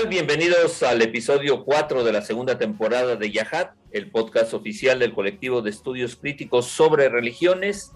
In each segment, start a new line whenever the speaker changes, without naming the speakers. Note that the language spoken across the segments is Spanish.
tal? Bienvenidos al episodio 4 de la segunda temporada de Yahat, el podcast oficial del colectivo de estudios críticos sobre religiones.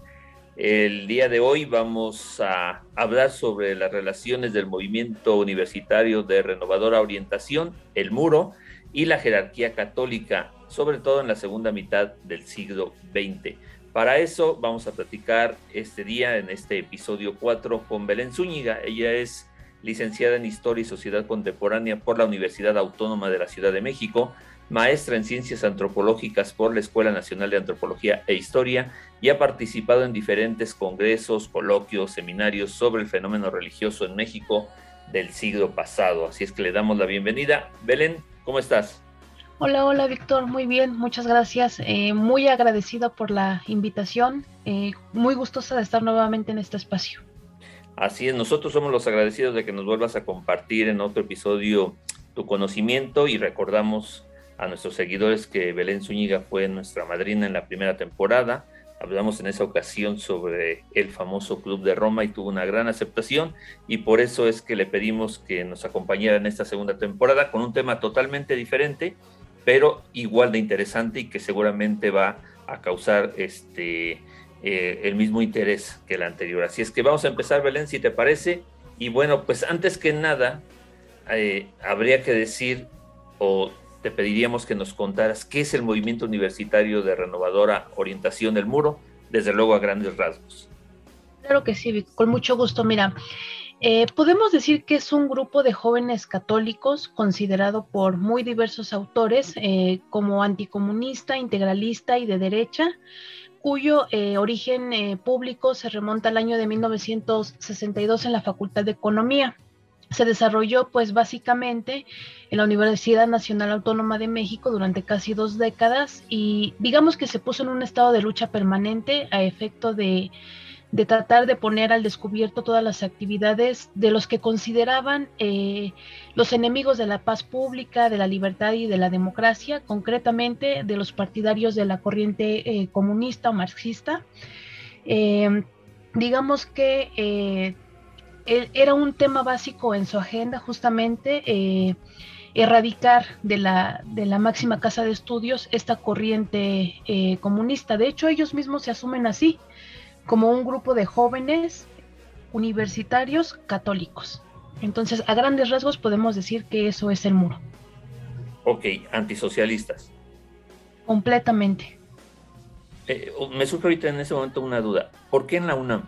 El día de hoy vamos a hablar sobre las relaciones del movimiento universitario de renovadora orientación, el muro, y la jerarquía católica, sobre todo en la segunda mitad del siglo XX. Para eso vamos a platicar este día, en este episodio 4, con Belén Zúñiga. Ella es licenciada en Historia y Sociedad Contemporánea por la Universidad Autónoma de la Ciudad de México, maestra en Ciencias Antropológicas por la Escuela Nacional de Antropología e Historia y ha participado en diferentes congresos, coloquios, seminarios sobre el fenómeno religioso en México del siglo pasado. Así es que le damos la bienvenida. Belén, ¿cómo estás?
Hola, hola Víctor, muy bien, muchas gracias. Eh, muy agradecida por la invitación, eh, muy gustosa de estar nuevamente en este espacio.
Así es, nosotros somos los agradecidos de que nos vuelvas a compartir en otro episodio tu conocimiento y recordamos a nuestros seguidores que Belén Zúñiga fue nuestra madrina en la primera temporada. Hablamos en esa ocasión sobre el famoso Club de Roma y tuvo una gran aceptación y por eso es que le pedimos que nos acompañara en esta segunda temporada con un tema totalmente diferente, pero igual de interesante y que seguramente va a causar este eh, el mismo interés que el anterior. Así es que vamos a empezar, Belén, si te parece. Y bueno, pues antes que nada, eh, habría que decir, o te pediríamos que nos contaras qué es el movimiento universitario de renovadora orientación del muro, desde luego a grandes rasgos.
Claro que sí, con mucho gusto. Mira, eh, podemos decir que es un grupo de jóvenes católicos considerado por muy diversos autores como anticomunista, integralista y de derecha, cuyo eh, origen eh, público se remonta al año de 1962 en la Facultad de Economía. Se desarrolló pues básicamente en la Universidad Nacional Autónoma de México durante casi dos décadas y digamos que se puso en un estado de lucha permanente a efecto de de tratar de poner al descubierto todas las actividades de los que consideraban eh, los enemigos de la paz pública, de la libertad y de la democracia, concretamente de los partidarios de la corriente eh, comunista o marxista. Eh, digamos que e, era un tema básico en su agenda justamente erradicar de la, de la máxima casa de estudios esta corriente comunista. De hecho, ellos mismos se asumen así como un grupo de jóvenes universitarios católicos. Entonces, a grandes rasgos podemos decir que eso es el muro.
Ok, antisocialistas.
Completamente.
Eh, me surge ahorita en ese momento una duda. ¿Por qué en la UNAM?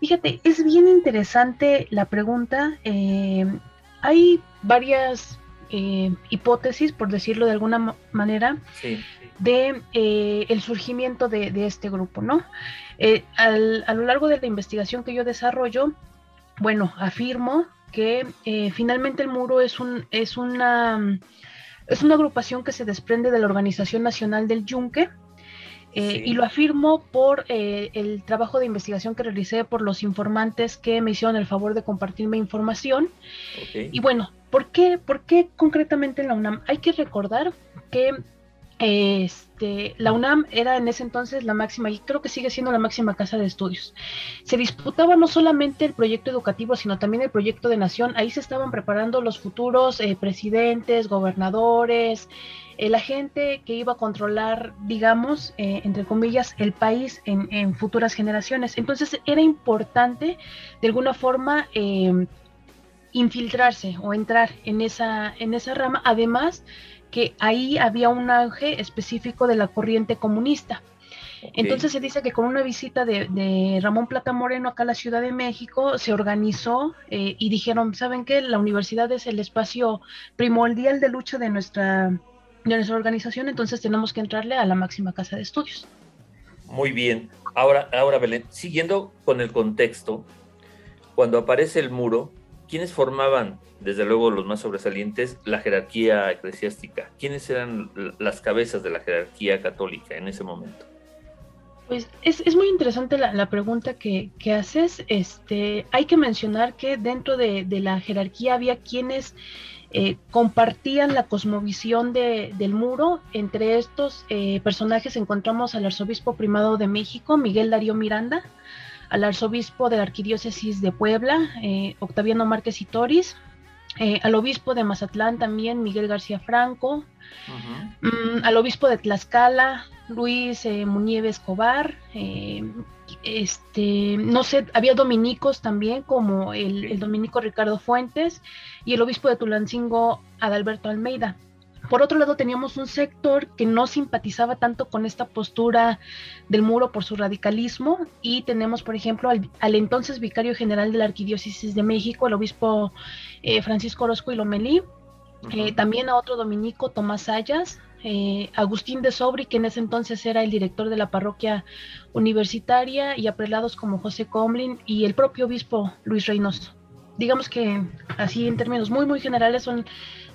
Fíjate, es bien interesante la pregunta. Eh, hay varias eh, hipótesis, por decirlo de alguna manera, de eh, el surgimiento de, este grupo, ¿no? Eh, a lo largo de la investigación que yo desarrollo, bueno, afirmo que finalmente el muro es un es una es una agrupación que se desprende de la Organización Nacional del Yunque, Y lo afirmo por el trabajo de investigación que realicé por los informantes que me hicieron el favor de compartirme información. Y bueno, ¿Por qué, ¿Por qué concretamente en la UNAM? Hay que recordar que este, la UNAM era en ese entonces la máxima, y creo que sigue siendo la máxima casa de estudios. Se disputaba no solamente el proyecto educativo, sino también el proyecto de nación. Ahí se estaban preparando los futuros eh, presidentes, gobernadores, eh, la gente que iba a controlar, digamos, eh, entre comillas, el país en, en, futuras generaciones. Entonces era importante, de alguna forma, infiltrarse o entrar en esa, en esa rama, además que ahí había un auge específico de la corriente comunista. Entonces se dice que con una visita de, Ramón Plata Moreno acá a la Ciudad de México se organizó eh, y dijeron, ¿saben qué? La universidad es el espacio primordial de lucha de nuestra, de nuestra organización, entonces tenemos que entrarle a la máxima casa de estudios.
Muy bien. Ahora, ahora Belén, siguiendo con el contexto, cuando aparece el muro, ¿quiénes formaban, desde luego los más sobresalientes, la jerarquía eclesiástica? ¿Quiénes eran las cabezas de la jerarquía católica en ese momento?
Pues es, muy interesante la, pregunta que, haces. Este, hay que mencionar que dentro de, la jerarquía había quienes eh, compartían la cosmovisión del muro. Entre estos eh, personajes encontramos al arzobispo primado de México, Miguel Darío Miranda, al arzobispo de la arquidiócesis de Puebla, eh, Octaviano Márquez y Toris, al obispo de Mazatlán también, Miguel García Franco, mm, al obispo de Tlaxcala, Luis eh, Muñeve Escobar, eh, este, no sé, había dominicos también, como el, dominico Ricardo Fuentes y el obispo de Tulancingo, Adalberto Almeida. Por otro lado, teníamos un sector que no simpatizaba tanto con esta postura del muro por su radicalismo y tenemos, por ejemplo, al, entonces vicario general de la Arquidiócesis de México, el obispo eh, Francisco Orozco y Lomelí, también a otro dominico, Tomás Sayas, eh, Agustín de Sobri, que en ese entonces era el director de la parroquia universitaria, y a prelados como José Comlin y el propio obispo Luis Reynoso. Digamos que así en términos muy, muy generales son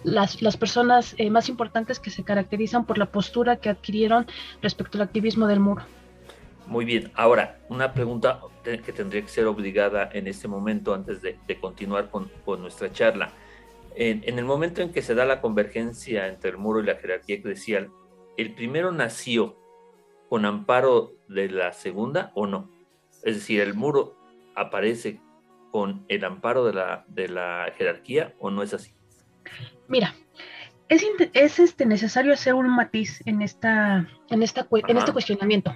las, las personas eh, más importantes que se caracterizan por la postura que adquirieron respecto al activismo del muro.
Muy bien, ahora una pregunta que tendría que ser obligada en este momento antes de, continuar con, con nuestra charla en, el momento en que se da la convergencia entre el muro y la jerarquía eclesial, ¿el primero nació con amparo de la segunda o no? Es decir, ¿el muro aparece con el amparo de la, de la jerarquía o no es así?
Mira, es, es este, necesario hacer un matiz en, esta, en, esta, en este cuestionamiento.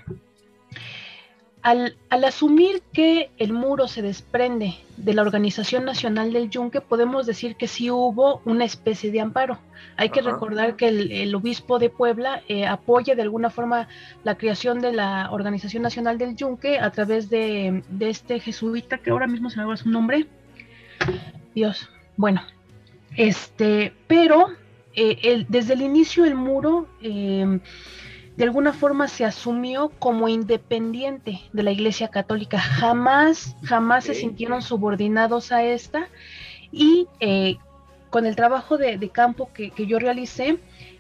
Al, asumir que el muro se desprende de la Organización Nacional del Yunque, podemos decir que sí hubo una especie de amparo. Hay que recordar que el, obispo de Puebla eh, apoya de alguna forma la creación de la Organización Nacional del Yunque a través de, este jesuita, que ahora mismo se me va su nombre. Dios, bueno, este, pero eh, desde el inicio el muro... Eh, de alguna forma se asumió como independiente de la Iglesia Católica. Jamás, jamás se sintieron subordinados a esta. Y eh, con el trabajo de, campo que, yo realicé,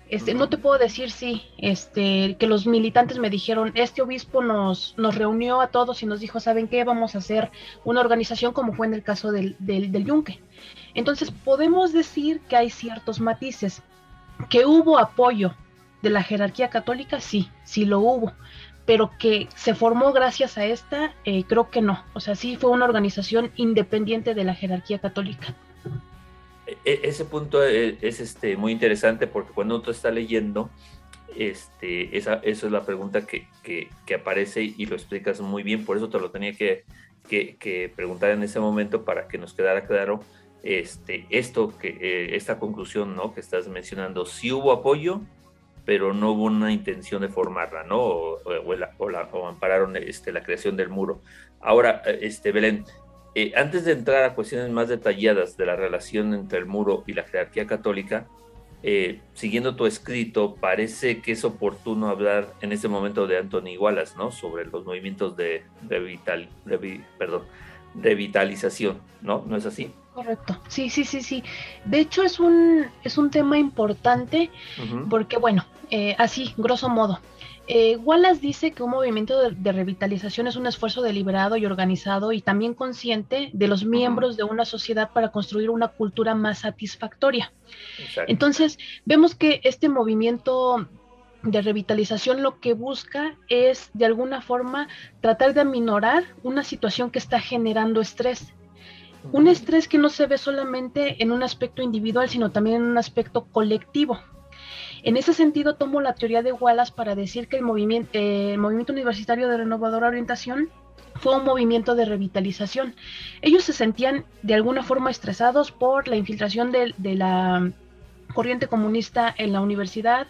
este, no te puedo decir sí, este, que los militantes me dijeron, este obispo nos, nos reunió a todos y nos dijo, ¿saben qué? Vamos a hacer una organización como fue en el caso del, del, del Yunque. Entonces podemos decir que hay ciertos matices, que hubo apoyo de la jerarquía católica, sí, sí lo hubo, pero que se formó gracias a esta, eh, creo que no. O sea, sí fue una organización independiente de la jerarquía católica.
E, e, ese punto e, es, este, muy interesante porque cuando uno está leyendo, este, esa, eso es la pregunta que, aparece y lo explicas muy bien, por eso te lo tenía que, que, preguntar en ese momento para que nos quedara claro este, esto, que, eh, esta conclusión ¿no? que estás mencionando. Si hubo apoyo, pero no hubo una intención de formarla, ¿no? O, o, ampararon este, la creación del muro. Ahora, este, Belén, eh, antes de entrar a cuestiones más detalladas de la relación entre el muro y la jerarquía católica, eh, siguiendo tu escrito, parece que es oportuno hablar en este momento de Anthony Wallace, ¿no? Sobre los movimientos de, vital, perdón, de vitalización, ¿no? ¿No es así?
Correcto. Sí, sí, sí, sí. De hecho es un, es un tema importante porque, bueno, eh, así, grosso modo. Eh, Wallace dice que un movimiento de, revitalización es un esfuerzo deliberado y organizado y también consciente de los miembros de una sociedad para construir una cultura más satisfactoria. Entonces, vemos que este movimiento de revitalización lo que busca es de alguna forma tratar de aminorar una situación que está generando estrés. Un estrés que no se ve solamente en un aspecto individual, sino también en un aspecto colectivo. En ese sentido, tomo la teoría de Wallace para decir que el movimiento, eh, movimiento universitario de renovadora orientación fue un movimiento de revitalización. Ellos se sentían de alguna forma estresados por la infiltración de, la corriente comunista en la universidad,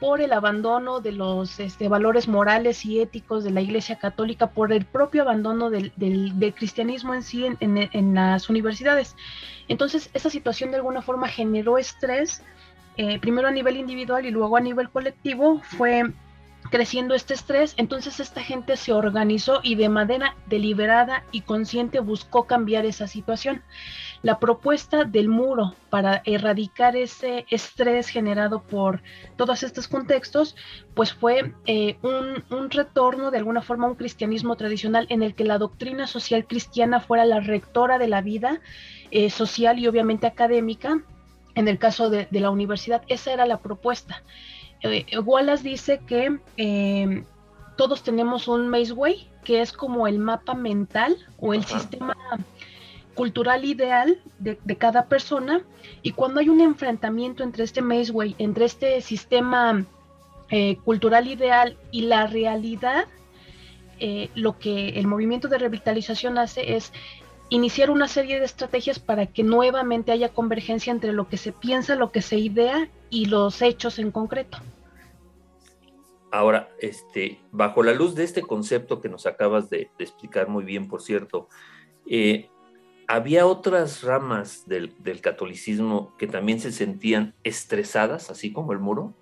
por el abandono de los este, valores morales y éticos de la Iglesia Católica, por el propio abandono del, cristianismo en sí en, las universidades. Entonces, esa situación de alguna forma generó estrés, eh, primero a nivel individual y luego a nivel colectivo, fue creciendo este estrés, entonces esta gente se organizó y de manera deliberada y consciente buscó cambiar esa situación. La propuesta del muro para erradicar ese estrés generado por todos estos contextos, pues fue eh, un, retorno de alguna forma a un cristianismo tradicional en el que la doctrina social cristiana fuera la rectora de la vida eh, social y obviamente académica. En el caso de, de la universidad, esa era la propuesta. Eh, Wallace dice que eh, todos tenemos un Mazeway, que es como el mapa mental o el sistema cultural ideal de, cada persona, y cuando hay un enfrentamiento entre este Mazeway, entre este sistema eh, cultural ideal y la realidad, lo que el movimiento de revitalización hace es iniciar una serie de estrategias para que nuevamente haya convergencia entre lo que se piensa, lo que se idea y los hechos en concreto.
Ahora, este, bajo la luz de este concepto que nos acabas de, explicar muy bien, por cierto, eh, ¿había otras ramas del, catolicismo que también se sentían estresadas, así como el muro?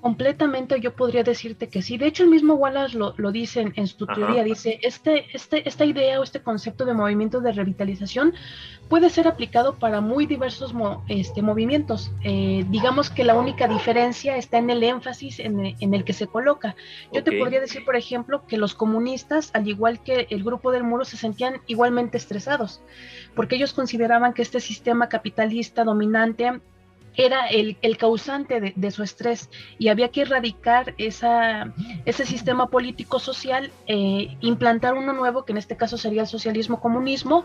Completamente yo podría decirte que sí. De hecho, el mismo Wallace lo, lo dice en, su teoría. Dice, este, este, esta idea o este concepto de movimiento de revitalización puede ser aplicado para muy diversos este, movimientos. Eh, digamos que la única diferencia está en el énfasis en, el que se coloca. Yo te podría decir, por ejemplo, que los comunistas, al igual que el grupo del muro, se sentían igualmente estresados, porque ellos consideraban que este sistema capitalista dominante era el, causante de, su estrés y había que erradicar esa, ese sistema político-social, eh, implantar uno nuevo, que en este caso sería el socialismo-comunismo,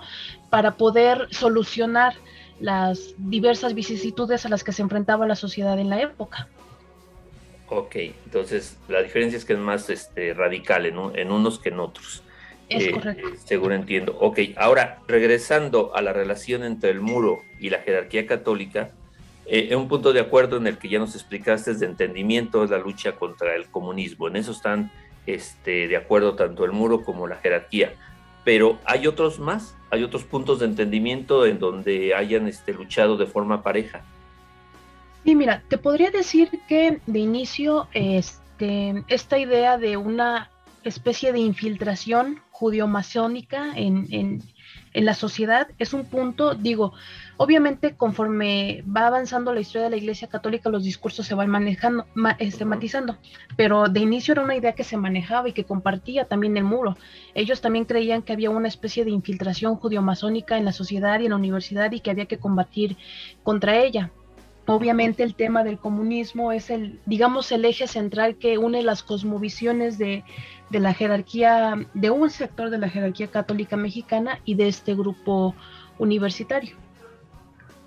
para poder solucionar las diversas vicisitudes a las que se enfrentaba la sociedad en la época.
Ok, entonces la diferencia es que es más este, radical en, en unos que en otros.
Es eh, correcto.
Seguro entiendo. Ok, ahora regresando a la relación entre el muro y la jerarquía católica, eh, un punto de acuerdo en el que ya nos explicaste de entendimiento es la lucha contra el comunismo. En eso están este, de acuerdo tanto el muro como la jerarquía. Pero hay otros más, hay otros puntos de entendimiento en donde hayan este, luchado de forma pareja.
Sí, mira, te podría decir que de inicio este, esta idea de una especie de infiltración judío-masónica en, en, en la sociedad es un punto, digo, obviamente conforme va avanzando la historia de la Iglesia Católica, los discursos se van manejando, este, matizando, pero de inicio era una idea que se manejaba y que compartía también el muro. Ellos también creían que había una especie de infiltración judío-masónica en la sociedad y en la universidad y que había que combatir contra ella. Obviamente el tema del comunismo es el, digamos, el eje central que une las cosmovisiones de, de la jerarquía, de un sector de la jerarquía católica mexicana y de este grupo universitario.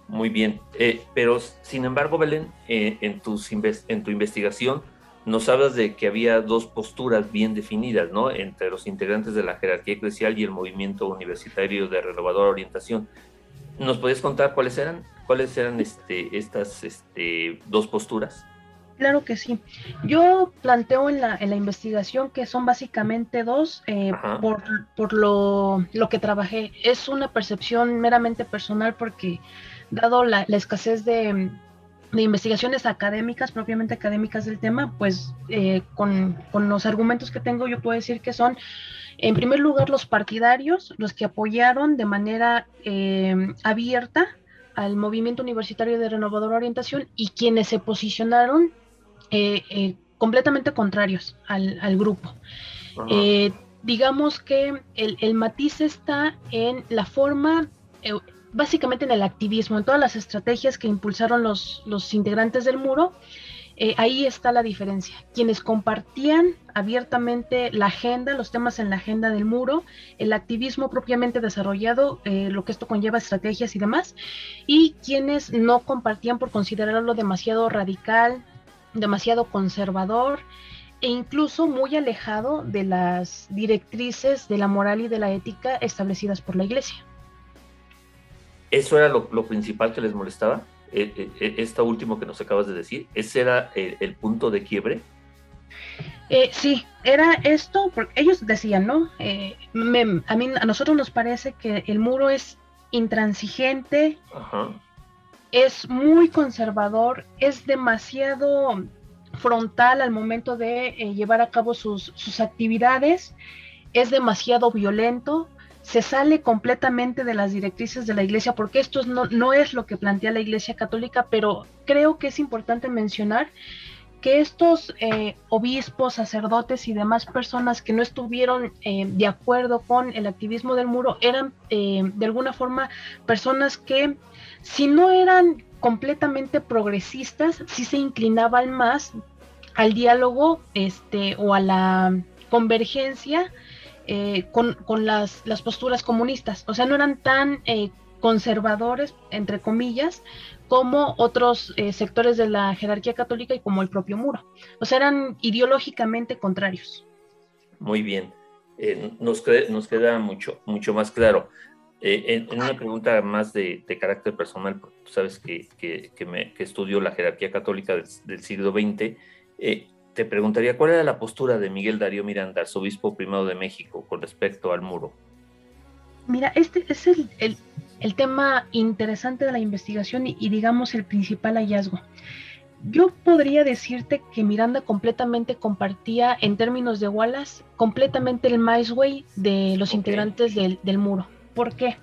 Muy bien, eh, pero sin embargo, Belén, eh, en, tus en tu investigación nos hablas de que había dos posturas bien definidas, ¿no? Entre los integrantes de la jerarquía eclesial y el movimiento universitario de renovadora orientación. ¿Nos podías contar cuáles eran? ¿Cuáles eran este, estas este, dos posturas?
Claro que sí. Yo planteo en la, en la investigación que son básicamente dos eh, por, por lo, lo, que trabajé. Es una percepción meramente personal porque dado la, escasez de, investigaciones académicas, propiamente académicas del tema, pues eh, con, los argumentos que tengo yo puedo decir que son, en primer lugar, los partidarios, los que apoyaron de manera eh, abierta al movimiento universitario de renovadora orientación y quienes se posicionaron eh, eh, completamente contrarios al, grupo. Digamos que el, matiz está en la forma, básicamente en el activismo, en todas las estrategias que impulsaron los, los integrantes del muro. Ahí está la diferencia. Quienes compartían abiertamente la agenda, los temas en la agenda del muro, el activismo propiamente desarrollado, lo que esto conlleva estrategias y demás, y quienes no compartían por considerarlo demasiado radical, demasiado conservador e incluso muy alejado de las directrices de la moral y de la ética establecidas por la iglesia.
¿Eso era lo, principal que les molestaba? Eh, eh, esto último que nos acabas de decir, ¿ese era el, punto de quiebre?
sí, era esto, porque ellos decían, ¿no? a, mí, a nosotros nos parece que el muro es intransigente, es muy conservador, es demasiado frontal al momento de llevar a cabo sus, sus actividades, es demasiado violento, se sale completamente de las directrices de la iglesia, porque esto no, no es lo que plantea la iglesia católica, pero creo que es importante mencionar que estos eh, obispos, sacerdotes y demás personas que no estuvieron eh, de acuerdo con el activismo del muro eran eh, de alguna forma personas que si no eran completamente progresistas, sí se inclinaban más al diálogo este, o a la convergencia eh, con, las, posturas comunistas. O sea, no eran tan eh, conservadores, entre comillas, como otros eh, sectores de la jerarquía católica y como el propio muro. O sea, eran ideológicamente contrarios.
Muy bien. nos, nos queda mucho, mucho más claro. En, una pregunta más de, carácter personal, porque tú sabes que, que, me, estudio la jerarquía católica del, del siglo XX, te preguntaría cuál era la postura de Miguel Darío Miranda, arzobispo primado de México, con respecto al muro.
Mira, este es el, tema interesante de la investigación y, digamos el principal hallazgo. Yo podría decirte que Miranda completamente compartía, en términos de Wallace, completamente el way de los integrantes del, muro. ¿Por qué?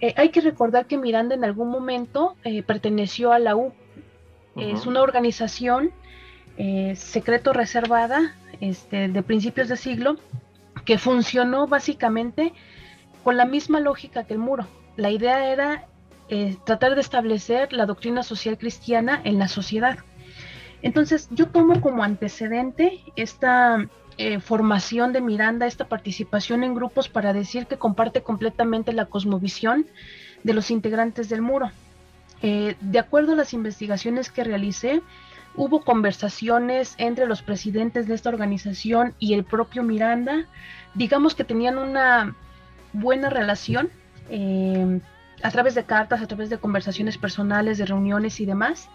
Eh, hay que recordar que Miranda en algún momento eh, perteneció a la U. Es una organización eh, secreto reservada este, de principios de siglo que funcionó básicamente con la misma lógica que el muro. La idea era eh, tratar de establecer la doctrina social cristiana en la sociedad. Entonces yo tomo como antecedente esta eh, formación de Miranda, esta participación en grupos para decir que comparte completamente la cosmovisión de los integrantes del muro. de acuerdo a las investigaciones que realicé, hubo conversaciones entre los presidentes de esta organización y el propio Miranda. Digamos que tenían una buena relación eh, a través de cartas, a través de conversaciones personales, de reuniones y demás.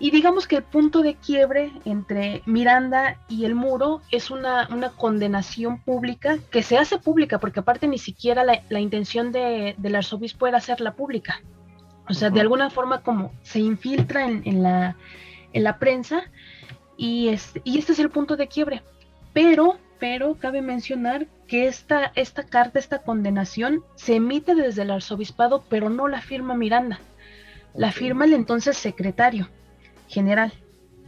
Y digamos que el punto de quiebre entre Miranda y el muro es una, condenación pública que se hace pública, porque aparte ni siquiera la, intención del arzobispo era hacerla pública. O sea, de alguna forma como se infiltra en la en la prensa y, y este es el punto de quiebre. Pero, pero cabe mencionar que esta, esta carta, esta condenación, se emite desde el arzobispado, pero no la firma Miranda. La firma el entonces secretario general,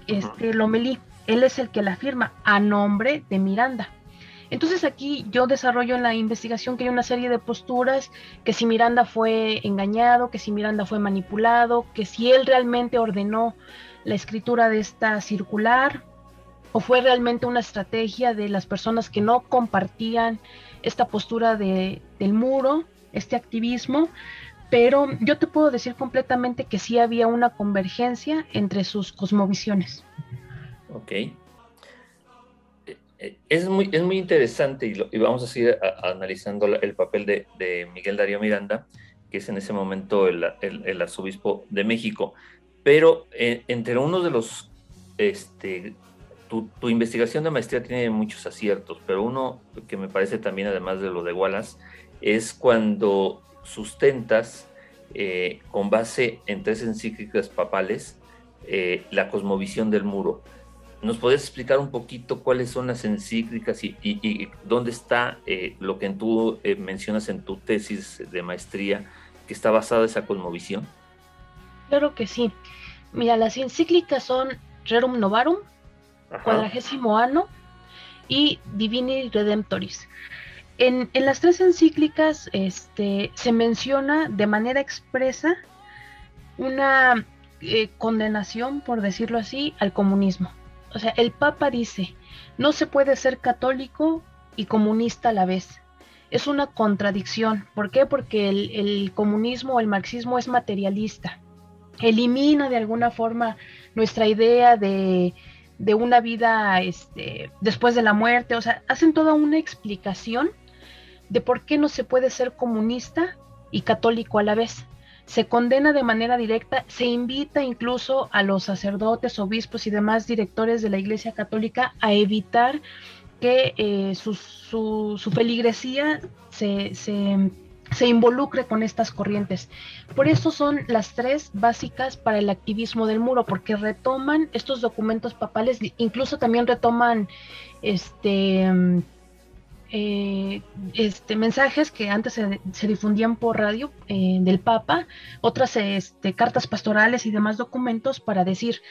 este Lomelí. Él es el que la firma a nombre de Miranda. Entonces aquí yo desarrollo en la investigación que hay una serie de posturas, que si Miranda fue engañado, que si Miranda fue manipulado, que si él realmente ordenó la escritura de esta circular o fue realmente una estrategia de las personas que no compartían esta postura de, del muro, este activismo, pero yo te puedo decir completamente que sí había una convergencia entre sus cosmovisiones.
Ok. Eh, eh, es muy, es muy interesante y, vamos a seguir analizando el papel de, Miguel Darío Miranda, que es en ese momento el arzobispo de México. Pero eh, entre uno de los, este, tu, investigación de maestría tiene muchos aciertos, pero uno que me parece también, además de lo de Wallace, es cuando sustentas eh, con base en tres encíclicas papales eh, la cosmovisión del muro. ¿Nos puedes explicar un poquito cuáles son las encíclicas y, dónde está lo que tú mencionas en tu tesis de maestría, que está basada en esa cosmovisión?
Claro que sí. Mira, las encíclicas son Rerum Novarum, Cuadragésimo Ano y Divini Redemptoris. En, las tres encíclicas este, se menciona de manera expresa una eh, condenación, por decirlo así, al comunismo. O sea, el Papa dice, no se puede ser católico y comunista a la vez. Es una contradicción. ¿Por qué? Porque el, el comunismo o el marxismo es materialista elimina de alguna forma nuestra idea de, una vida este, después de la muerte, o sea, hacen toda una explicación de por qué no se puede ser comunista y católico a la vez. se condena de manera directa, se invita incluso a los sacerdotes, obispos y demás directores de la Iglesia Católica a evitar que eh, su, su, feligresía se, se, involucre con estas corrientes. Por eso son las tres básicas para el activismo del muro, porque retoman estos documentos papales, incluso también retoman este eh, este, mensajes que antes se, difundían por radio eh, del Papa, otras este, cartas pastorales y demás documentos para decir,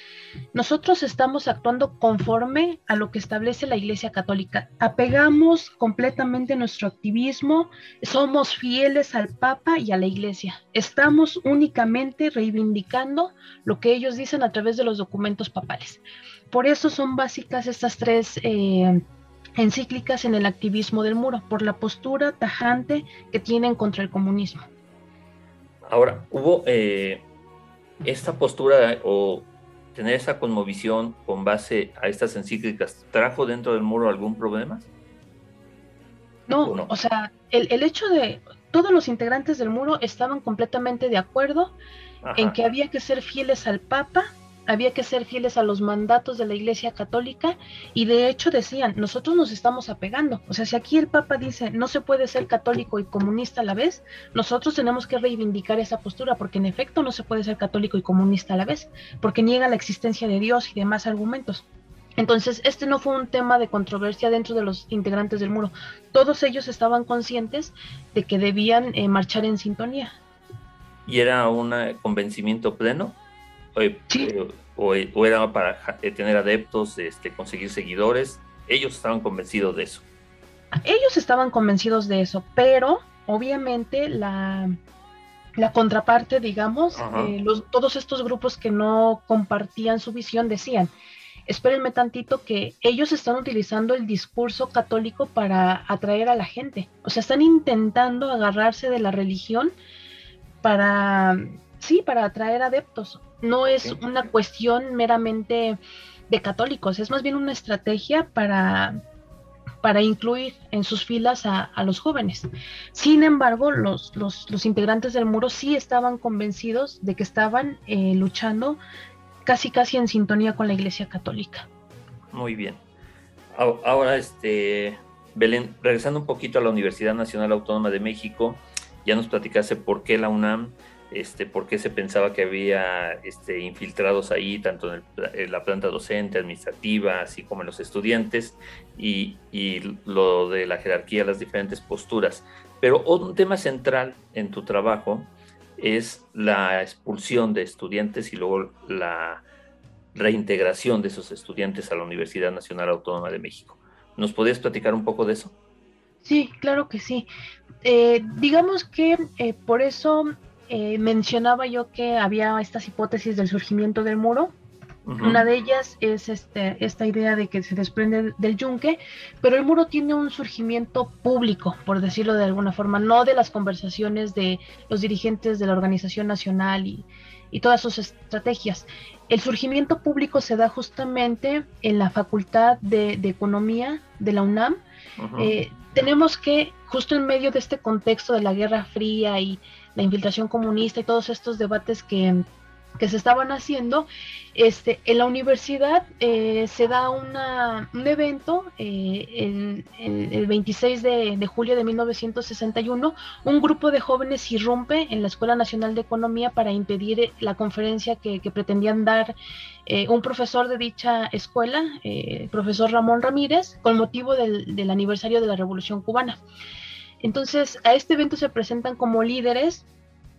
nosotros estamos actuando conforme a lo que establece la Iglesia Católica, apegamos completamente nuestro activismo, somos fieles al Papa y a la Iglesia, estamos únicamente reivindicando lo que ellos dicen a través de los documentos papales. Por eso son básicas estas tres... Eh, encíclicas en el activismo del muro, por la postura tajante que tienen contra el comunismo.
Ahora, ¿hubo eh, esta postura o tener esa conmovisión con base a estas encíclicas, trajo dentro del muro algún problema?
No, o, sea, el, hecho de todos los integrantes del muro estaban completamente de acuerdo en que había que ser fieles al Papa había que ser fieles a los mandatos de la Iglesia Católica y de hecho decían, nosotros nos estamos apegando. O sea, si aquí el Papa dice, no se puede ser católico y comunista a la vez, nosotros tenemos que reivindicar esa postura, porque en efecto no se puede ser católico y comunista a la vez, porque niega la existencia de Dios y demás argumentos. Entonces, este no fue un tema de controversia dentro de los integrantes del muro. Todos ellos estaban conscientes de que debían eh, marchar en sintonía.
¿Y era un convencimiento pleno? O, era para eh, tener adeptos, este, conseguir seguidores. Ellos estaban convencidos de eso.
Ellos estaban convencidos de eso, pero obviamente la, la contraparte, digamos, eh, los, todos estos grupos que no compartían su visión decían, espérenme tantito que ellos están utilizando el discurso católico para atraer a la gente. O sea, están intentando agarrarse de la religión para, sí, para atraer adeptos no es una cuestión meramente de católicos, es más bien una estrategia para, para incluir en sus filas a, los jóvenes. Sin embargo, los, los, integrantes del muro sí estaban convencidos de que estaban eh, luchando casi casi en sintonía con la Iglesia Católica.
Muy bien. Ahora, este, Belén, regresando un poquito a la Universidad Nacional Autónoma de México, ya nos platicaste por qué la UNAM este, por qué se pensaba que había este, infiltrados ahí, tanto en, la planta docente, administrativa, así como en los estudiantes, y, lo de la jerarquía, las diferentes posturas. Pero un tema central en tu trabajo es la expulsión de estudiantes y luego la reintegración de esos estudiantes a la Universidad Nacional Autónoma de México. ¿Nos podrías platicar un poco de eso?
Sí, claro que sí. Eh, digamos que eh, por eso eh, mencionaba yo que había estas hipótesis del surgimiento del muro. Una de ellas es este, esta idea de que se desprende del yunque, pero el muro tiene un surgimiento público, por decirlo de alguna forma, no de las conversaciones de los dirigentes de la organización nacional y, todas sus estrategias. El surgimiento público se da justamente en la Facultad de, Economía de la UNAM. Eh, tenemos que, justo en medio de este contexto de la Guerra Fría y la infiltración comunista y todos estos debates que, se estaban haciendo, este, en la universidad eh, se da una, un evento eh, el, 26 de, julio de 1961, un grupo de jóvenes irrumpe en la Escuela Nacional de Economía para impedir la conferencia que, pretendían dar eh, un profesor de dicha escuela, el profesor Ramón Ramírez, con motivo del, del aniversario de la Revolución Cubana. Entonces, a este evento se presentan como líderes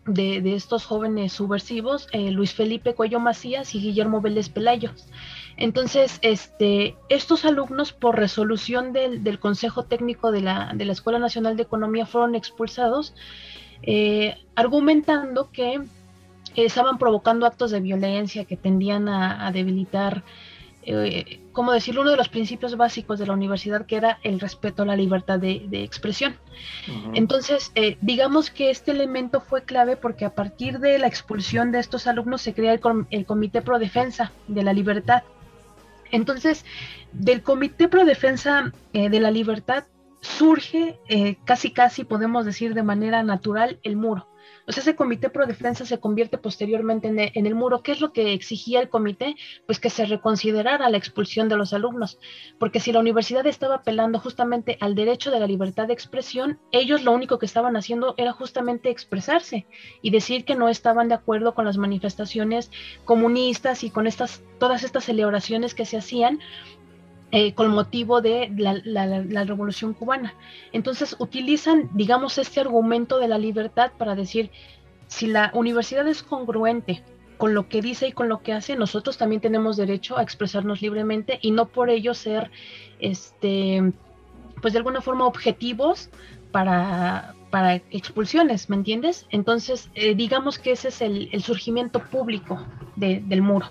de, estos jóvenes subversivos, eh, Luis Felipe Cuello Macías y Guillermo Vélez Pelayo. Entonces, este, estos alumnos, por resolución del, Consejo Técnico de la, Escuela Nacional de Economía, fueron expulsados, eh, argumentando que estaban provocando actos de violencia que tendían a debilitar eh, como decirlo, uno de los principios básicos de la universidad, que era el respeto a la libertad de, expresión. Entonces, eh, digamos que este elemento fue clave porque a partir de la expulsión de estos alumnos se crea el, Comité Pro Defensa de la Libertad. Entonces, del Comité Pro Defensa eh, de la Libertad surge eh, casi casi podemos decir de manera natural el muro. O sea, ese comité pro defensa se convierte posteriormente en el, muro. ¿Qué es lo que exigía el comité? Pues que se reconsiderara la expulsión de los alumnos, porque si la universidad estaba apelando justamente al derecho de la libertad de expresión, ellos lo único que estaban haciendo era justamente expresarse y decir que no estaban de acuerdo con las manifestaciones comunistas y con estas, todas estas celebraciones que se hacían eh, con motivo de la, revolución cubana. Entonces utilizan, digamos, este argumento de la libertad para decir, si la universidad es congruente con lo que dice y con lo que hace, nosotros también tenemos derecho a expresarnos libremente y no por ello ser, este, pues de alguna forma objetivos para, para expulsiones, ¿me entiendes? Entonces, eh, digamos que ese es el, surgimiento público del muro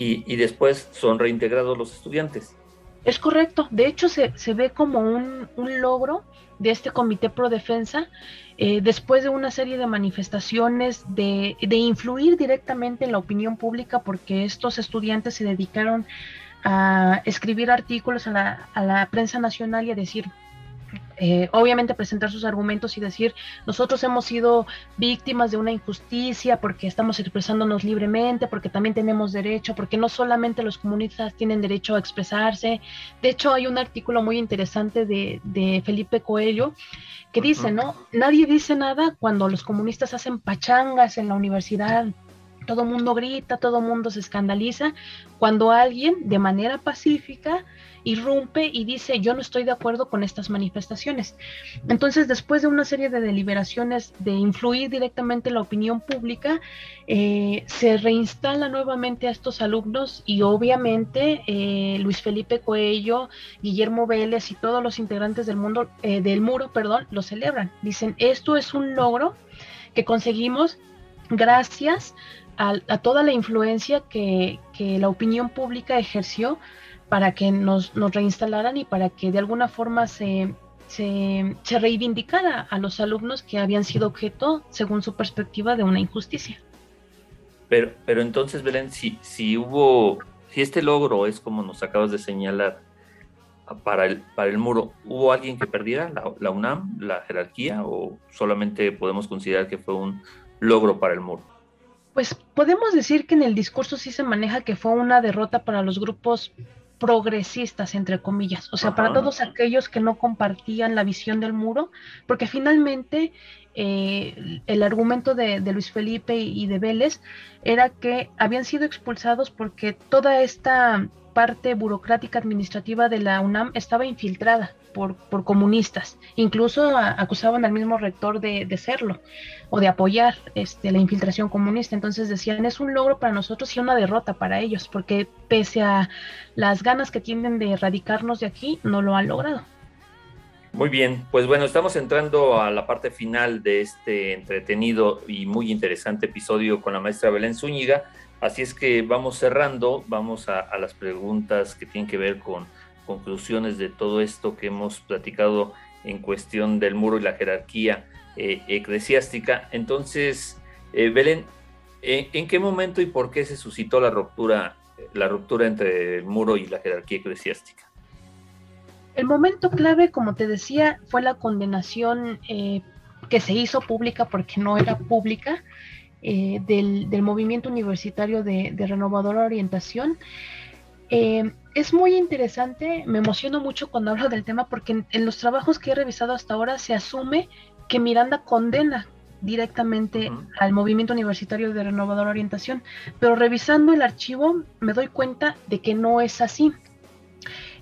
y, después son reintegrados los estudiantes.
Es correcto, de hecho se, ve como un, logro de este Comité Pro Defensa, eh, después de una serie de manifestaciones, de, influir directamente en la opinión pública, porque estos estudiantes se dedicaron a escribir artículos a la, a la prensa nacional y a decir, eh, obviamente presentar sus argumentos y decir, nosotros hemos sido víctimas de una injusticia porque estamos expresándonos libremente, porque también tenemos derecho, porque no solamente los comunistas tienen derecho a expresarse. De hecho, hay un artículo muy interesante de, de Felipe Coelho que dice, ¿no? Nadie dice nada cuando los comunistas hacen pachangas en la universidad todo mundo grita, todo mundo se escandaliza, cuando alguien de manera pacífica irrumpe y dice yo no estoy de acuerdo con estas manifestaciones. Entonces, después de una serie de deliberaciones de influir directamente en la opinión pública, eh, se reinstala nuevamente a estos alumnos y obviamente eh, Luis Felipe Coello, Guillermo Vélez y todos los integrantes del mundo eh, del muro, perdón, lo celebran. Dicen esto es un logro que conseguimos gracias a, toda la influencia que, la opinión pública ejerció para que nos, reinstalaran y para que de alguna forma se, se, reivindicara a los alumnos que habían sido objeto, según su perspectiva, de una injusticia.
Pero, pero entonces, Belén, si, si hubo, si este logro es como nos acabas de señalar para el, para el muro, ¿hubo alguien que perdiera la, la UNAM, la jerarquía, o solamente podemos considerar que fue un logro para el muro?
Pues podemos decir que en el discurso sí se maneja que fue una derrota para los grupos progresistas, entre comillas, o sea, para todos aquellos que no compartían la visión del muro, porque finalmente eh, el argumento de, Luis Felipe y de Vélez era que habían sido expulsados porque toda esta parte burocrática administrativa de la UNAM estaba infiltrada por, por comunistas. Incluso acusaban al mismo rector de, serlo o de apoyar este, la infiltración comunista. Entonces decían, es un logro para nosotros y una derrota para ellos, porque pese a las ganas que tienen de erradicarnos de aquí, no lo han logrado.
Muy bien, pues bueno, estamos entrando a la parte final de este entretenido y muy interesante episodio con la maestra Belén Zúñiga. Así es que vamos cerrando, vamos a las preguntas que tienen que ver con conclusiones de todo esto que hemos platicado en cuestión del muro y la jerarquía eh, eclesiástica. Entonces, eh, Belén, ¿en qué momento y por qué se suscitó la ruptura, la ruptura entre el muro y la jerarquía eclesiástica?
El momento clave, como te decía, fue la condenación eh, que se hizo pública porque no era pública del, movimiento universitario de, renovadora orientación es muy interesante, me emociono mucho cuando hablo del tema porque en, los trabajos que he revisado hasta ahora se asume que Miranda condena directamente al movimiento universitario de renovadora orientación, pero revisando el archivo me doy cuenta de que no es así.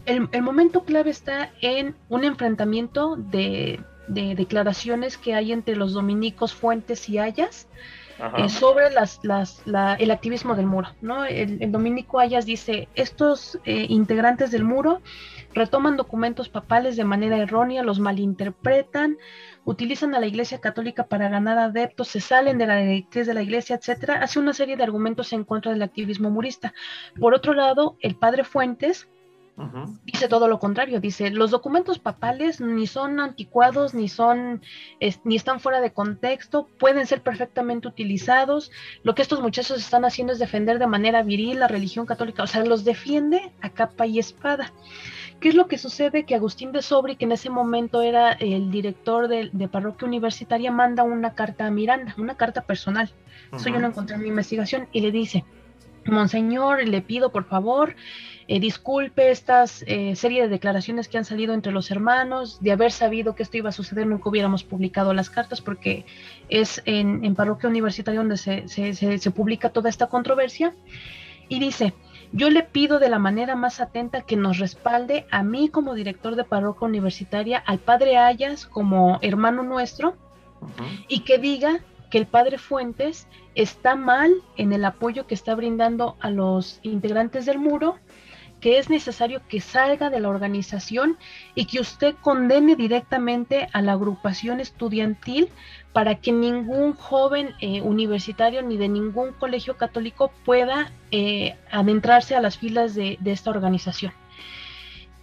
El, momento clave está en un enfrentamiento de, de, declaraciones que hay entre los dominicos Fuentes y Ayas, eh, sobre las, las, el activismo del muro. ¿no? El, dominico Ayas dice, estos eh, integrantes del muro retoman documentos papales de manera errónea, los malinterpretan, utilizan a la Iglesia Católica para ganar adeptos, se salen de la directriz de la Iglesia, etcétera, hace una serie de argumentos en contra del activismo murista. Por otro lado, el padre Fuentes Dice todo lo contrario, dice, los documentos papales ni son anticuados, ni son, ni están fuera de contexto, pueden ser perfectamente utilizados. Lo que estos muchachos están haciendo es defender de manera viril la religión católica, o sea, los defiende a capa y espada. ¿Qué es lo que sucede? Que Agustín de Sobri, que en ese momento era el director de, parroquia universitaria, manda una carta a Miranda, una carta personal. Eso yo lo encontré en mi investigación y le dice, Monseñor, le pido por favor, eh, disculpe estas eh, serie de declaraciones que han salido entre los hermanos, de haber sabido que esto iba a suceder, nunca hubiéramos publicado las cartas, porque es en, parroquia universitaria donde se, se publica toda esta controversia. Y dice, yo le pido de la manera más atenta que nos respalde a mí como director de parroquia universitaria, al padre Ayas como hermano nuestro, y que diga que el padre Fuentes está mal en el apoyo que está brindando a los integrantes del muro, que es necesario que salga de la organización y que usted condene directamente a la agrupación estudiantil para que ningún joven eh, universitario ni de ningún colegio católico pueda eh, adentrarse a las filas de, esta organización.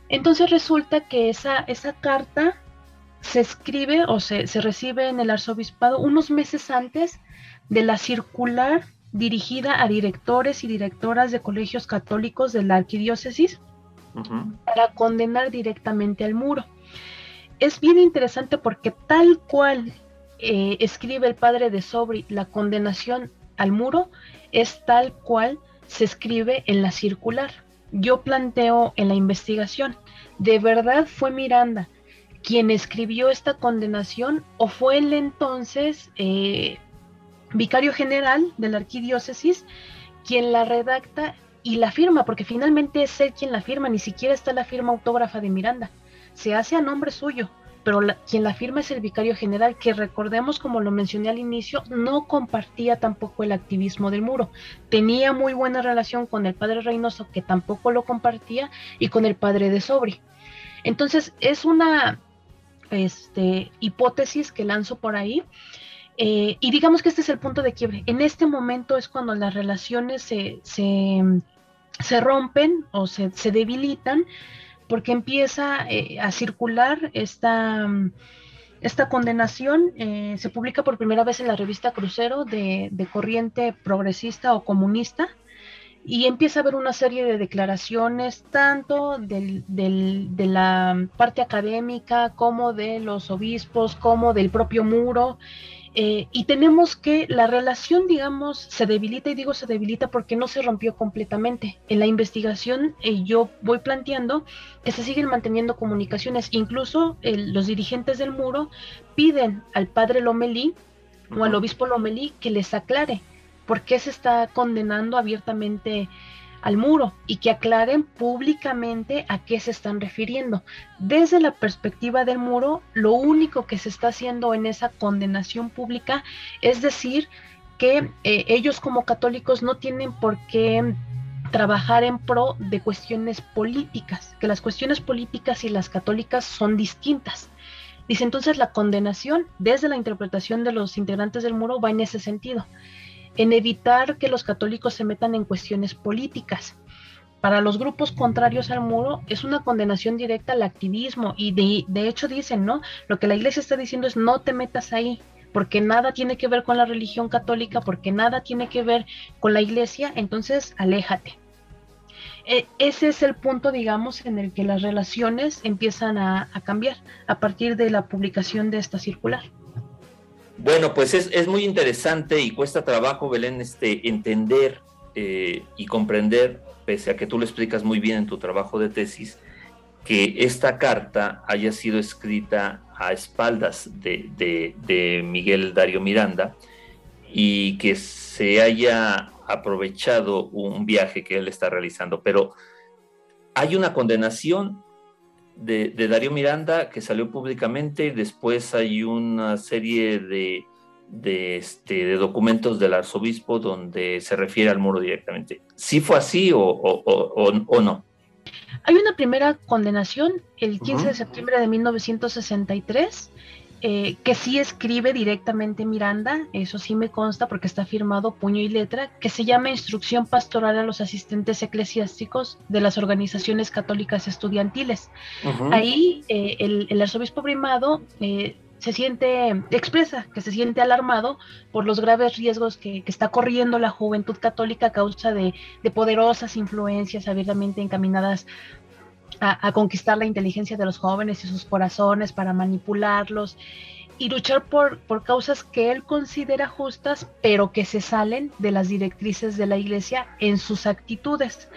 Entonces resulta que esa, esa carta se escribe o se, se recibe en el arzobispado unos meses antes de la circular dirigida a directores y directoras de colegios católicos de la arquidiócesis para condenar directamente al muro. Es bien interesante porque tal cual eh, escribe el padre de Sobri la condenación al muro, es tal cual se escribe en la circular. Yo planteo en la investigación, ¿de verdad fue Miranda quien escribió esta condenación o fue él entonces eh, vicario general de la arquidiócesis quien la redacta y la firma, porque finalmente es él quien la firma, ni siquiera está la firma autógrafa de Miranda, se hace a nombre suyo, pero quien la firma es el vicario general, que recordemos, como lo mencioné al inicio, no compartía tampoco el activismo del muro, tenía muy buena relación con el padre Reynoso, que tampoco lo compartía, y con el padre de Sobri. Entonces, es una este, hipótesis que lanzo por ahí, eh, y digamos que este es el punto de quiebre. En este momento es cuando las relaciones se, se, rompen o se, se, debilitan porque empieza eh, a circular esta, esta condenación. Eh, se publica por primera vez en la revista Crucero de, de corriente progresista o comunista y empieza a haber una serie de declaraciones tanto del, del, de la parte académica como de los obispos como del propio muro eh, y tenemos que la relación, digamos, se debilita y digo se debilita porque no se rompió completamente. En la investigación eh, yo voy planteando que se siguen manteniendo comunicaciones. Incluso los dirigentes del muro piden al padre Lomelí o al obispo Lomelí que les aclare por qué se está condenando abiertamente al muro y que aclaren públicamente a qué se están refiriendo. Desde la perspectiva del muro, lo único que se está haciendo en esa condenación pública es decir que eh, ellos como católicos no tienen por qué trabajar en pro de cuestiones políticas, que las cuestiones políticas y las católicas son distintas. Dice entonces la condenación desde la interpretación de los integrantes del muro va en ese sentido en evitar que los católicos se metan en cuestiones políticas. Para los grupos contrarios al muro es una condenación directa al activismo y de, hecho dicen, ¿no? Lo que la iglesia está diciendo es no te metas ahí, porque nada tiene que ver con la religión católica, porque nada tiene que ver con la iglesia, entonces aléjate. E, ese es el punto, digamos, en el que las relaciones empiezan a cambiar a partir de la publicación de esta circular.
Bueno, pues es, muy interesante y cuesta trabajo, Belén, este, entender eh, y comprender, pese a que tú lo explicas muy bien en tu trabajo de tesis, que esta carta haya sido escrita a espaldas de, Miguel Dario Miranda y que se haya aprovechado un viaje que él está realizando. Pero hay una condenación de, Darío Miranda que salió públicamente y después hay una serie de, de, este, de documentos del arzobispo donde se refiere al muro directamente. ¿Sí fue así o, o, no?
Hay una primera condenación el 15 de septiembre de 1963 eh, que sí escribe directamente Miranda, eso sí me consta porque está firmado puño y letra, que se llama Instrucción Pastoral a los Asistentes Eclesiásticos de las Organizaciones Católicas Estudiantiles. Ahí eh, el, arzobispo primado eh, se siente, expresa que se siente alarmado por los graves riesgos que, está corriendo la juventud católica a causa de, de poderosas influencias abiertamente encaminadas a, conquistar la inteligencia de los jóvenes y sus corazones para manipularlos y luchar por, por causas que él considera justas, pero que se salen de las directrices de la iglesia en sus actitudes.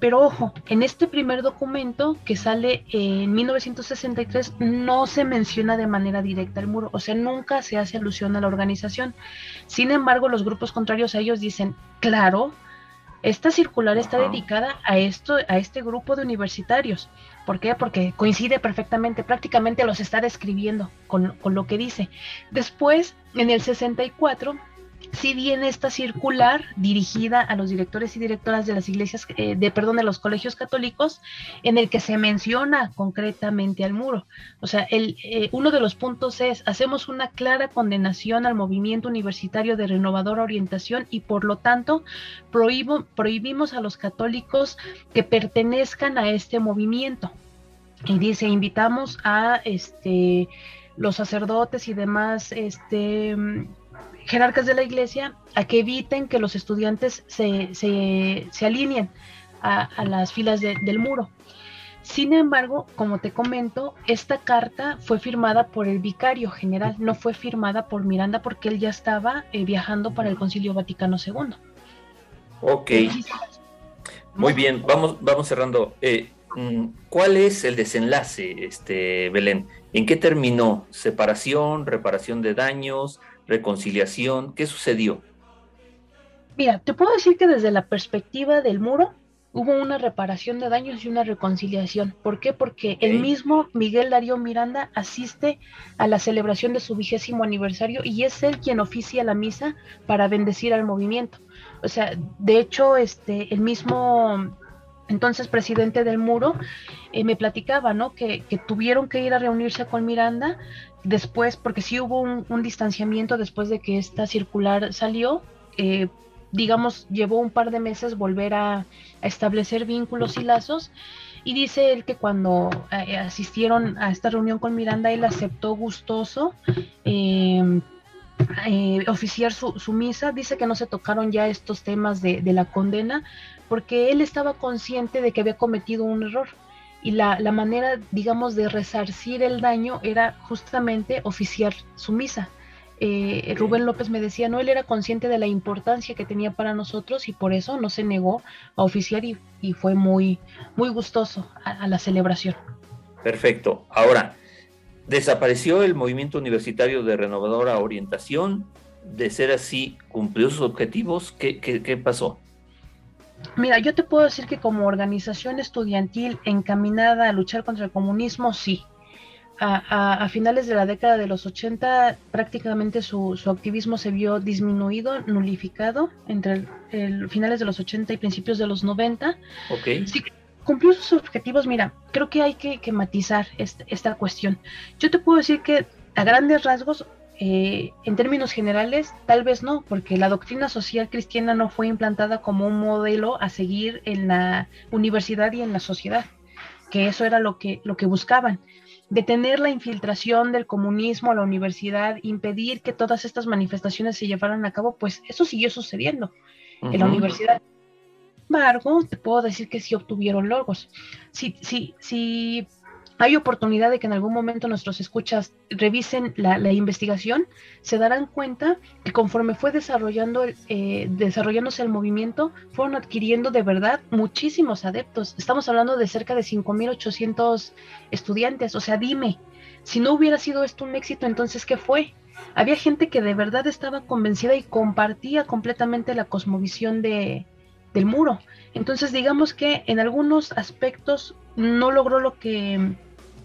Pero ojo, en este primer documento que sale en 1963 no se menciona de manera directa el muro, o sea, nunca se hace alusión a la organización. Sin embargo, los grupos contrarios a ellos dicen, claro, esta circular está dedicada a esto, a este grupo de universitarios. ¿Por qué? Porque coincide perfectamente, prácticamente los está describiendo con, con lo que dice. Después, en el 64, si viene esta circular dirigida a los directores y directoras de las iglesias, eh, de perdón, de los colegios católicos, en el que se menciona concretamente al muro. O sea, el, eh, uno de los puntos es, hacemos una clara condenación al movimiento universitario de renovadora orientación y por lo tanto prohibimos a los católicos que pertenezcan a este movimiento. Y dice, invitamos a este los sacerdotes y demás este jerarcas de la iglesia a que eviten que los estudiantes se, se, alineen a, las filas del muro. Sin embargo, como te comento, esta carta fue firmada por el vicario general, no fue firmada por Miranda porque él ya estaba eh, viajando para el Concilio Vaticano II.
Ok. Muy bien, vamos, vamos cerrando. Eh, mm, ¿Cuál es el desenlace, este, Belén? ¿En qué terminó? ¿Separación, reparación de daños? Reconciliación? ¿Qué sucedió?
Mira, te puedo decir que desde la perspectiva del muro hubo una reparación de daños y una reconciliación. ¿Por qué? Porque el mismo Miguel Darío Miranda asiste a la celebración de su vigésimo aniversario y es él quien oficia la misa para bendecir al movimiento. O sea, de hecho, este, el mismo entonces presidente del muro eh, me platicaba, ¿no? Que, que, tuvieron que ir a reunirse con Miranda después, porque sí hubo un, distanciamiento después de que esta circular salió, eh, digamos, llevó un par de meses volver a, establecer vínculos y lazos. Y dice él que cuando eh, asistieron a esta reunión con Miranda, él aceptó gustoso em, eh, oficiar su, su, misa. Dice que no se tocaron ya estos temas de, de la condena, porque él estaba consciente de que había cometido un error y la, manera, digamos, de resarcir el daño era justamente oficiar su misa. Eh, Rubén López me decía, no, él era consciente de la importancia que tenía para nosotros y por eso no se negó a oficiar y, fue muy, muy gustoso a, la celebración.
Perfecto. Ahora, ¿desapareció el movimiento universitario de renovadora orientación? De ser así, ¿cumplió sus objetivos? ¿Qué, qué, qué pasó?
Mira, yo te puedo decir que como organización estudiantil encaminada a luchar contra el comunismo, sí. A, finales de la década de los 80 prácticamente su, activismo se vio disminuido, nulificado entre el, finales de los 80 y principios de los 90.
Ok.
Sí, cumplió sus objetivos. Mira, creo que hay que, matizar esta cuestión. Yo te puedo decir que a grandes rasgos eh, en términos generales, tal vez no, porque la doctrina social cristiana no fue implantada como un modelo a seguir en la universidad y en la sociedad, que eso era lo que, lo que buscaban. Detener la infiltración del comunismo a la universidad, impedir que todas estas manifestaciones se llevaran a cabo, pues eso siguió sucediendo en la universidad. Sin embargo, te puedo decir que sí obtuvieron logos. Si, si, si hay oportunidad de que en algún momento nuestros escuchas revisen la, investigación, se darán cuenta que conforme fue desarrollando eh, desarrollándose el movimiento, fueron adquiriendo de verdad muchísimos adeptos. Estamos hablando de cerca de 5.800 estudiantes. O sea, dime, si no hubiera sido esto un éxito, entonces, ¿qué fue? Había gente que de verdad estaba convencida y compartía completamente la cosmovisión de, del muro. Entonces, digamos que en algunos aspectos no logró lo que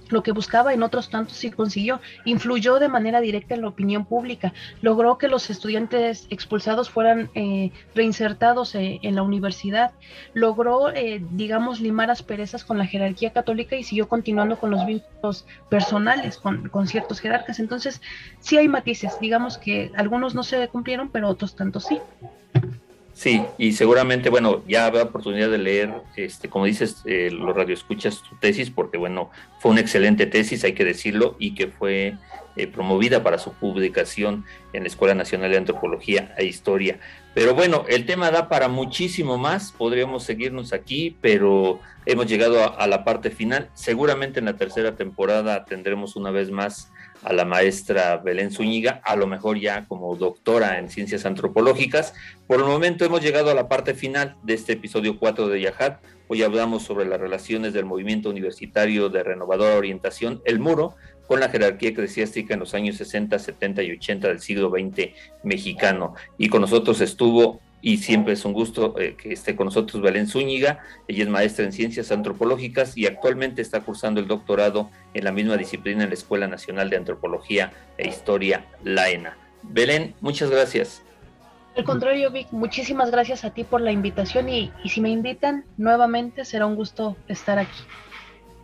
lo que buscaba, en otros tantos sí consiguió. Influyó de manera directa en la opinión pública. Logró que los estudiantes expulsados fueran eh, reinsertados eh, en la universidad. Logró, eh, digamos, limar asperezas con la jerarquía católica y siguió continuando con los vínculos personales con, con ciertos jerarcas. Entonces, sí hay matices. Digamos que algunos no se cumplieron, pero otros tantos sí.
Sí, y seguramente, bueno, ya habrá oportunidad de leer, este, como dices, eh, los radioescuchas tu tesis, porque bueno, fue una excelente tesis, hay que decirlo, y que fue eh, promovida para su publicación en la Escuela Nacional de Antropología e Historia. Pero bueno, el tema da para muchísimo más, podríamos seguirnos aquí, pero hemos llegado a la parte final. Seguramente en la tercera temporada tendremos una vez más a la maestra Belén Zúñiga, a lo mejor ya como doctora en ciencias antropológicas. Por el momento hemos llegado a la parte final de este episodio 4 de Yahat. Hoy hablamos sobre las relaciones del movimiento universitario de renovadora orientación, el muro, con la jerarquía eclesiástica en los años 60, 70 y 80 del siglo XX mexicano. Y con nosotros estuvo y siempre es un gusto eh, que esté con nosotros Belén Zúñiga. Ella es maestra en ciencias antropológicas y actualmente está cursando el doctorado en la misma disciplina en la Escuela Nacional de Antropología e Historia, la ENA. Belén, muchas gracias.
Al contrario, Vic, muchísimas gracias a ti por la invitación y, y si me invitan nuevamente será un gusto estar aquí.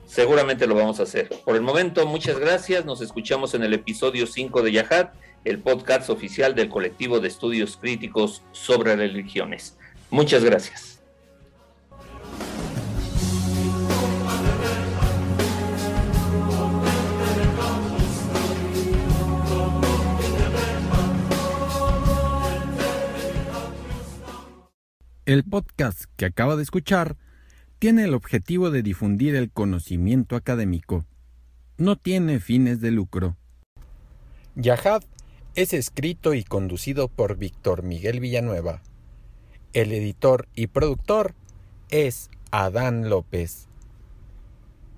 Seguramente lo vamos a hacer. Por el momento, muchas gracias. Nos escuchamos en el episodio 5 de Yahat el podcast oficial del colectivo de estudios críticos sobre religiones. Muchas gracias.
El podcast que acaba de escuchar tiene el objetivo de difundir el conocimiento académico. No tiene fines de lucro. Yahad es escrito y conducido por Víctor Miguel Villanueva. El editor y productor es Adán López.